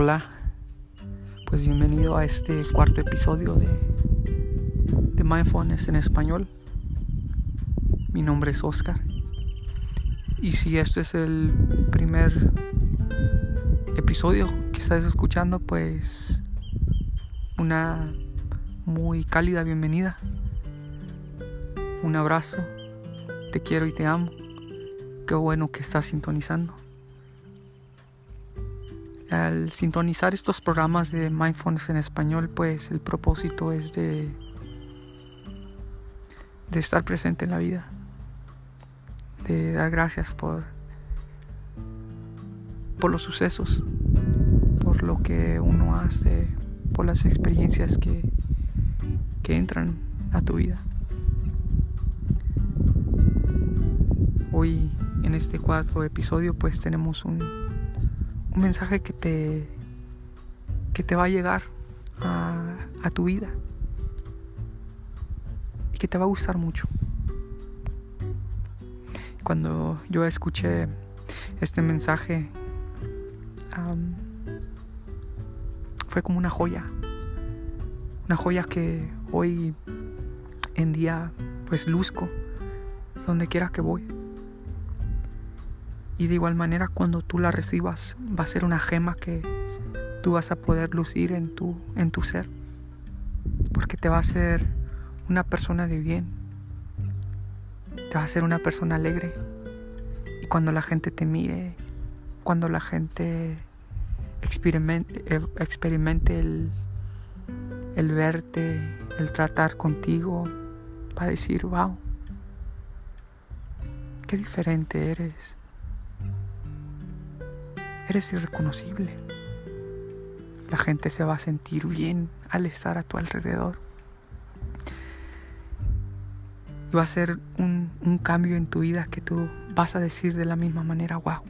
Hola, pues bienvenido a este cuarto episodio de, de Mindfulness en español. Mi nombre es Oscar. Y si este es el primer episodio que estás escuchando, pues una muy cálida bienvenida. Un abrazo. Te quiero y te amo. Qué bueno que estás sintonizando. Al sintonizar estos programas de Mindfulness en español, pues el propósito es de, de estar presente en la vida, de dar gracias por, por los sucesos, por lo que uno hace, por las experiencias que, que entran a tu vida. Hoy en este cuarto episodio pues tenemos un un mensaje que te, que te va a llegar a, a tu vida y que te va a gustar mucho. Cuando yo escuché este mensaje, fue como una joya, una joya que hoy en día pues luzco donde quiera que voy. Y de igual manera cuando tú la recibas va a ser una gema que tú vas a poder lucir en tu, en tu ser. Porque te va a hacer una persona de bien. Te va a hacer una persona alegre. Y cuando la gente te mire, cuando la gente experimente, eh, experimente el verte, el tratar contigo, va a decir, wow, qué diferente eres. Eres irreconocible. La gente se va a sentir bien al estar a tu alrededor. Y va a ser un, cambio en tu vida que tú vas a decir de la misma manera, wow,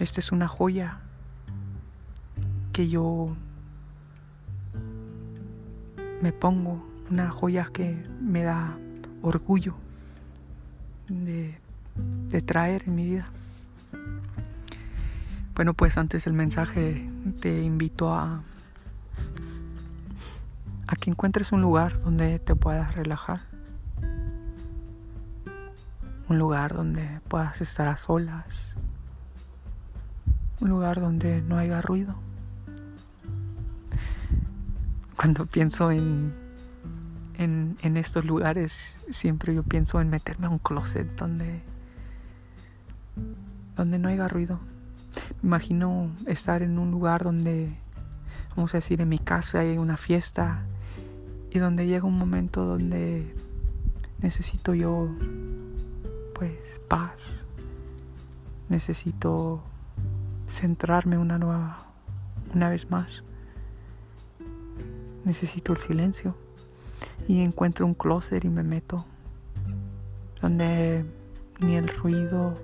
esta es una joya que yo me pongo, una joya que me da orgullo de, de traer en mi vida. Bueno, pues antes del mensaje te invito a a que encuentres un lugar donde te puedas relajar. Un lugar donde puedas estar a solas. Un lugar donde no haya ruido. Cuando pienso en, en, en estos lugares, siempre yo pienso en meterme a un closet donde, donde no haya ruido imagino estar en un lugar donde, vamos a decir, en mi casa hay una fiesta y donde llega un momento donde necesito yo, pues, paz. Necesito centrarme una nueva, una vez más. Necesito el silencio y encuentro un closet y me meto donde ni el ruido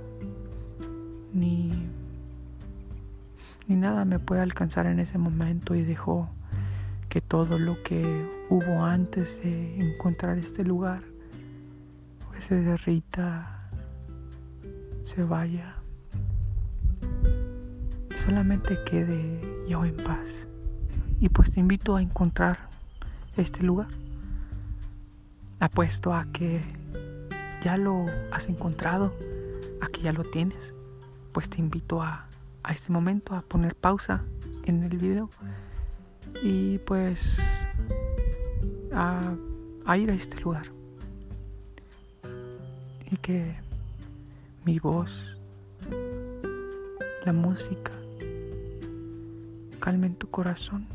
ni ni nada me puede alcanzar en ese momento y dejó que todo lo que hubo antes de encontrar este lugar pues se derrita, se vaya y solamente quede yo en paz. Y pues te invito a encontrar este lugar. Apuesto a que ya lo has encontrado, a que ya lo tienes, pues te invito a a este momento a poner pausa en el video y pues a, ir a este lugar y que mi voz, la música, calmen tu corazón,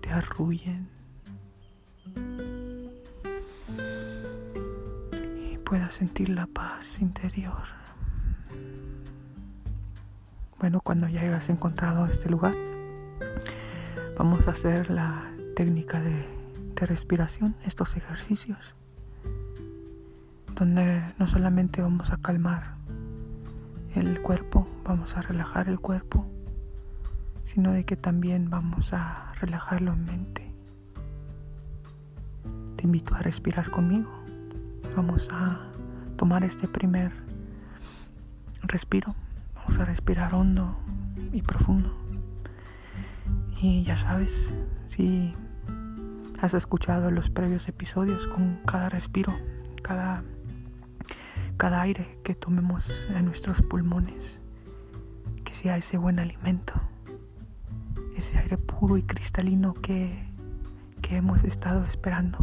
te arrullen y puedas sentir la paz interior. Bueno, cuando ya hayas encontrado este lugar, vamos a hacer la técnica de, respiración, estos ejercicios, donde no solamente vamos a calmar el cuerpo, vamos a relajar el cuerpo, sino de que también vamos a relajarlo en mente. Te invito a respirar conmigo. Vamos a tomar este primer respiro. Vamos a respirar hondo y profundo. Y ya sabes, si has escuchado los previos episodios con cada respiro, cada, cada aire que tomemos en nuestros pulmones, que sea ese buen alimento, ese aire puro y cristalino que, que hemos estado esperando.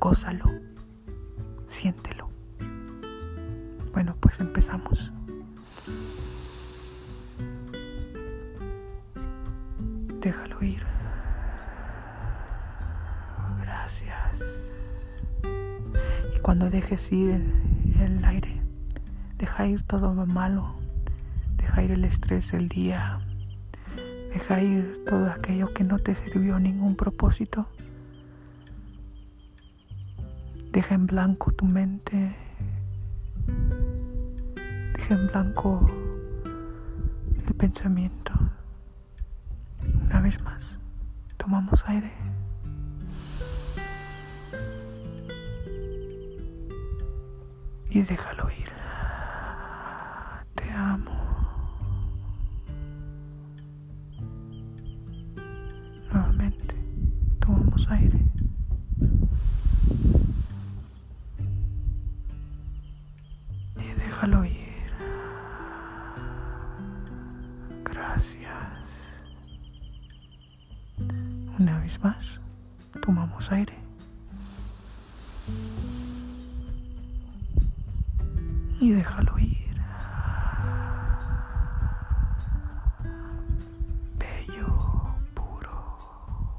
Gózalo, siéntelo. Bueno, pues empezamos. Déjalo ir. Gracias. Y cuando dejes ir el, aire, deja ir todo lo malo, deja ir el estrés del día, deja ir todo aquello que no te sirvió ningún propósito. Deja en blanco tu mente. En blanco el pensamiento. Una vez más, tomamos aire. Y déjalo ir. Te amo. Nuevamente, tomamos aire. Y déjalo ir. Tomamos aire. Y déjalo ir. Bello, puro.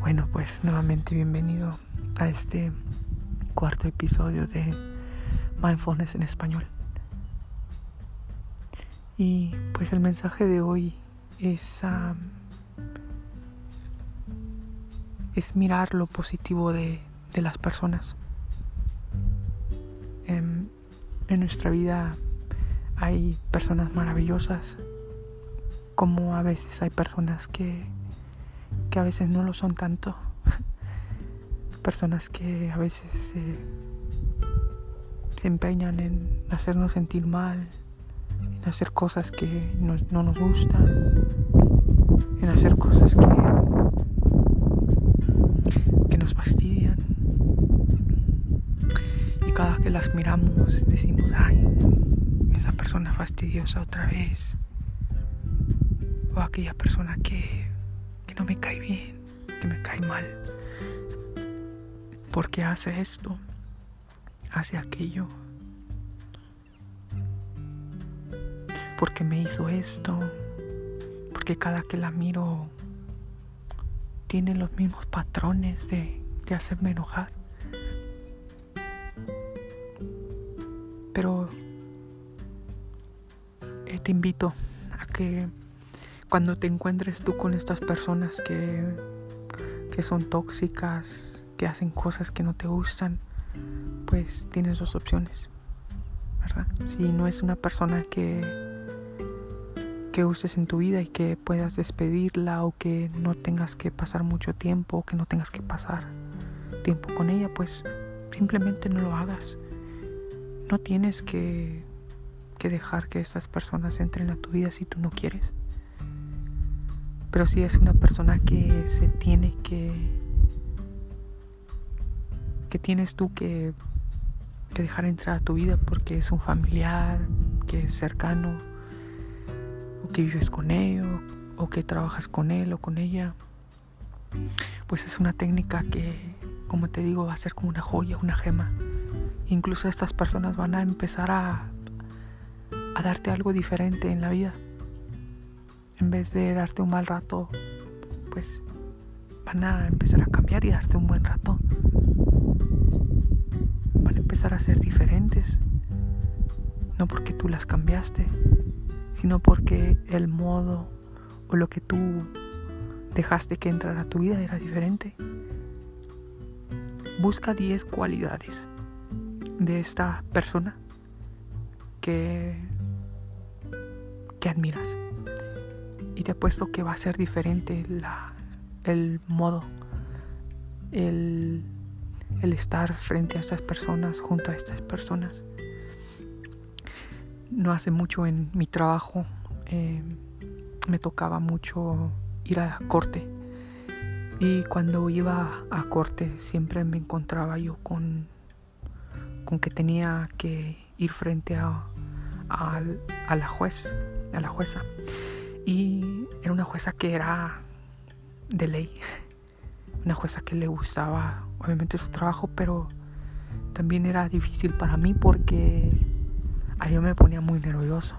Bueno, pues nuevamente bienvenido a este cuarto episodio de Mindfulness en español. Y pues el mensaje de hoy es, um, es mirar lo positivo de, de las personas. En, en, nuestra vida hay personas maravillosas, como a veces hay personas que, que a veces no lo son tanto. personas que a veces se, se empeñan en hacernos sentir mal, en hacer cosas que no, no nos gustan, en hacer cosas que las miramos decimos, ay, esa persona fastidiosa otra vez. O aquella persona que, que no me cae bien, que me cae mal. porque hace esto? Hace aquello. porque me hizo esto, porque cada que la miro tiene los mismos patrones de, de hacerme enojar. Invito a que cuando te encuentres tú con estas personas que, que son tóxicas, que hacen cosas que no te gustan, pues tienes dos opciones, ¿verdad? Si no es una persona que que uses en tu vida y que puedas despedirla o que no tengas que pasar mucho tiempo o que no tengas que pasar tiempo con ella, pues simplemente no lo hagas. No tienes que, que dejar que estas personas entren a tu vida si tú no quieres. Pero si es una persona que se tiene que que tienes tú que, que dejar entrar a tu vida porque es un familiar, que es cercano, o que vives con él o, que trabajas con él o con ella, pues es una técnica que, como te digo, va a ser como una joya, una gema. Incluso estas personas van a empezar a, a darte algo diferente en la vida. En vez de darte un mal rato, pues van a empezar a cambiar y darte un buen rato. Van a empezar a ser diferentes. No porque tú las cambiaste, sino porque el modo o lo que tú dejaste que entrara a tu vida era diferente. Busca 10 cualidades de esta persona que, que admiras. Y te apuesto que va a ser diferente la, el modo, el, el estar frente a estas personas, junto a estas personas. no hace mucho en mi trabajo eh, me tocaba mucho ir a la corte. Y cuando iba a corte siempre me encontraba yo con, con que tenía que ir frente a, a, la juez, a la jueza. Y era una jueza que era de ley. Una jueza que le gustaba obviamente su trabajo, pero también era difícil para mí porque a yo me ponía muy nervioso.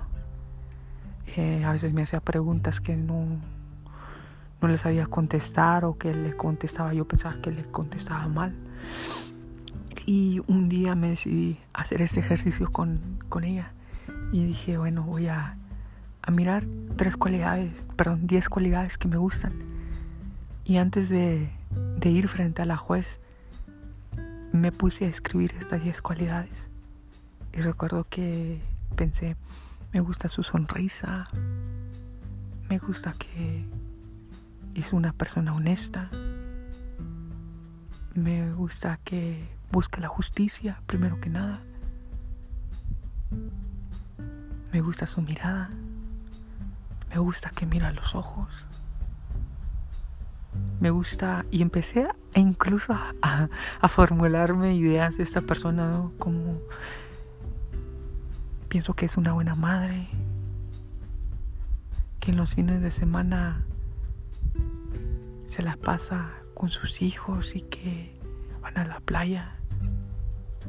Eh, a veces me hacía preguntas que no, no le sabía contestar o que le contestaba, yo pensaba que le contestaba mal. Y un día me decidí hacer este ejercicio con, con ella y dije, bueno, voy a, a mirar tres cualidades, perdón, diez cualidades que me gustan. Y antes de, ir frente a la juez, me puse a escribir estas diez cualidades. Y recuerdo que pensé, me gusta su sonrisa, me gusta que es una persona honesta, me gusta que busca la justicia primero que nada, me gusta su mirada, me gusta que mira los ojos, me gusta y empecé a, incluso a, formularme ideas de esta persona como Pienso que es una buena madre, que en los fines de semana se la pasa con sus hijos y que van a la playa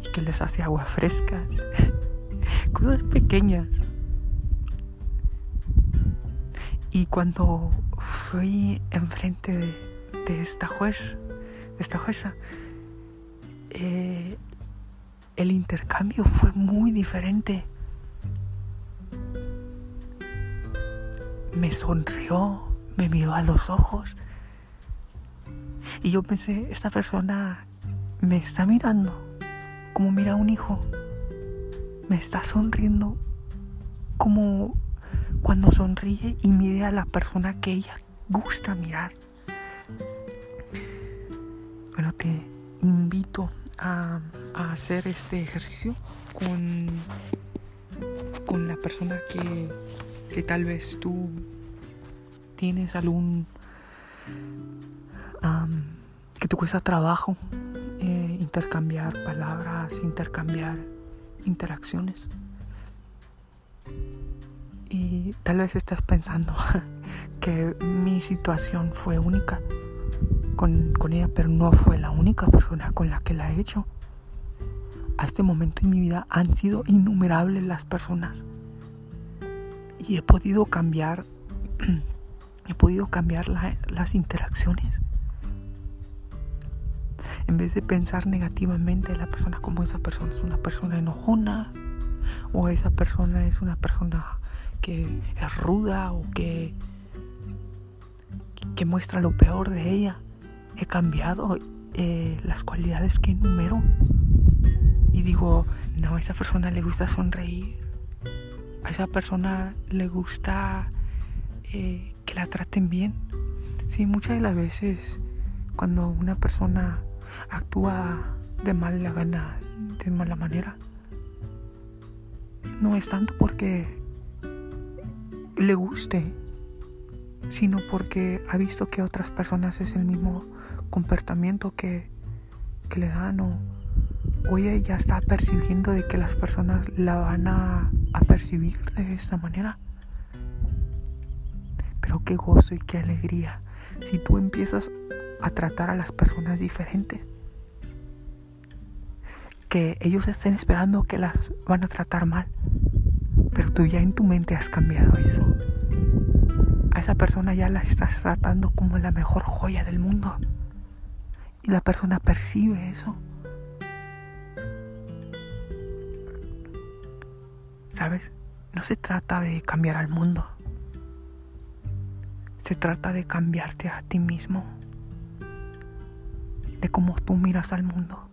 y que les hace agua frescas, cosas pequeñas. Y cuando fui enfrente de, esta juez, de esta jueza, eh, el intercambio fue muy diferente. me sonrió, me miró a los ojos. Y yo pensé, esta persona me está mirando como mira a un hijo. Me está sonriendo como cuando sonríe y mire a la persona que ella gusta mirar. Bueno, te invito a, hacer este ejercicio con, con la persona que que tal vez tú tienes algún que te cuesta trabajo eh, intercambiar palabras, intercambiar interacciones. Y tal vez estás pensando que mi situación fue única con, ella, pero no fue la única persona con la que la he hecho. A este momento en mi vida han sido innumerables las personas y he podido cambiar, he podido cambiar las interacciones. En vez de pensar negativamente la persona como esa persona es una persona enojona o esa persona es una persona que es ruda o que, que muestra lo peor de ella, he cambiado eh, las cualidades que enumero. Y digo, no, a esa persona le gusta sonreír, a esa persona le gusta eh, que la traten bien. Sí, muchas de las veces cuando una persona actúa de mala gana, de mala manera, no es tanto porque le guste, sino porque ha visto que otras personas es el mismo comportamiento que, que le dan o ella está percibiendo de que las personas la van a, percibir de esta manera. Pero qué gozo y qué alegría si tú empiezas a tratar a las personas diferentes. Que ellos estén esperando que las van a tratar mal. Pero tú ya en tu mente has cambiado eso. A esa persona ya la estás tratando como la mejor joya del mundo. Y la persona percibe eso. ¿Sabes? No se trata de cambiar al mundo. Se trata de cambiarte a ti mismo. De cómo tú miras al mundo.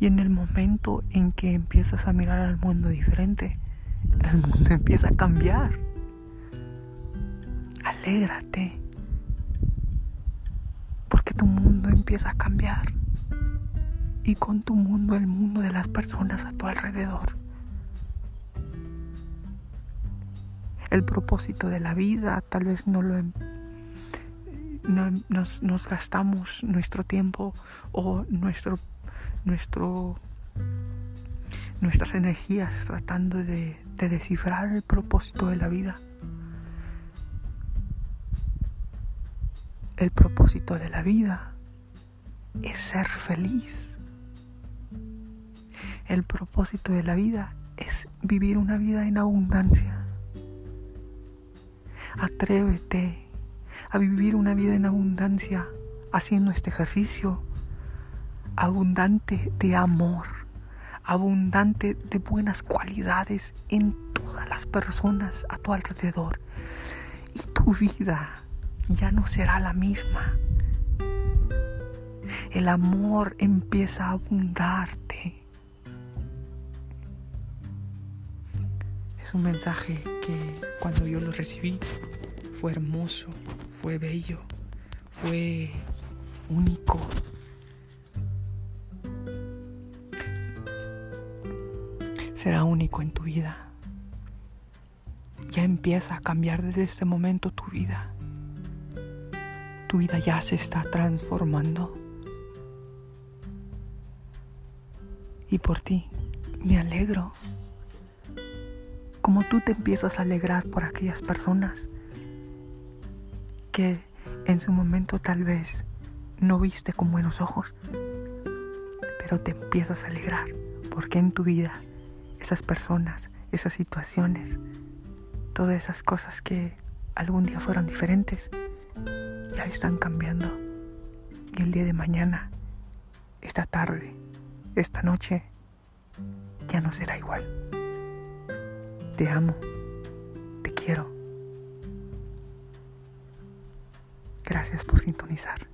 Y en el momento en que empiezas a mirar al mundo diferente, el mundo empieza a cambiar. Alégrate. Porque tu mundo empieza a cambiar. Y con tu mundo el mundo de las personas a tu alrededor. el propósito de la vida, tal vez no lo em, nos, nos, gastamos nuestro tiempo o nuestro, nuestro, nuestras energías tratando de, de descifrar el propósito de la vida. El propósito de la vida es ser feliz. El propósito de la vida es vivir una vida en abundancia. Atrévete a vivir una vida en abundancia haciendo este ejercicio abundante de amor, abundante de buenas cualidades en todas las personas a tu alrededor. Y tu vida ya no será la misma. El amor empieza a abundarte. Es un mensaje que cuando yo lo recibí fue hermoso, fue bello, fue único. Será único en tu vida. Ya empieza a cambiar desde este momento tu vida. Tu vida ya se está transformando. Y por ti me alegro. Como tú te empiezas a alegrar por aquellas personas que en su momento tal vez no viste con buenos ojos, pero te empiezas a alegrar porque en tu vida esas personas, esas situaciones, todas esas cosas que algún día fueron diferentes, ya están cambiando. Y el día de mañana, esta tarde, esta noche, ya no será igual. Te amo, te quiero. Gracias por sintonizar.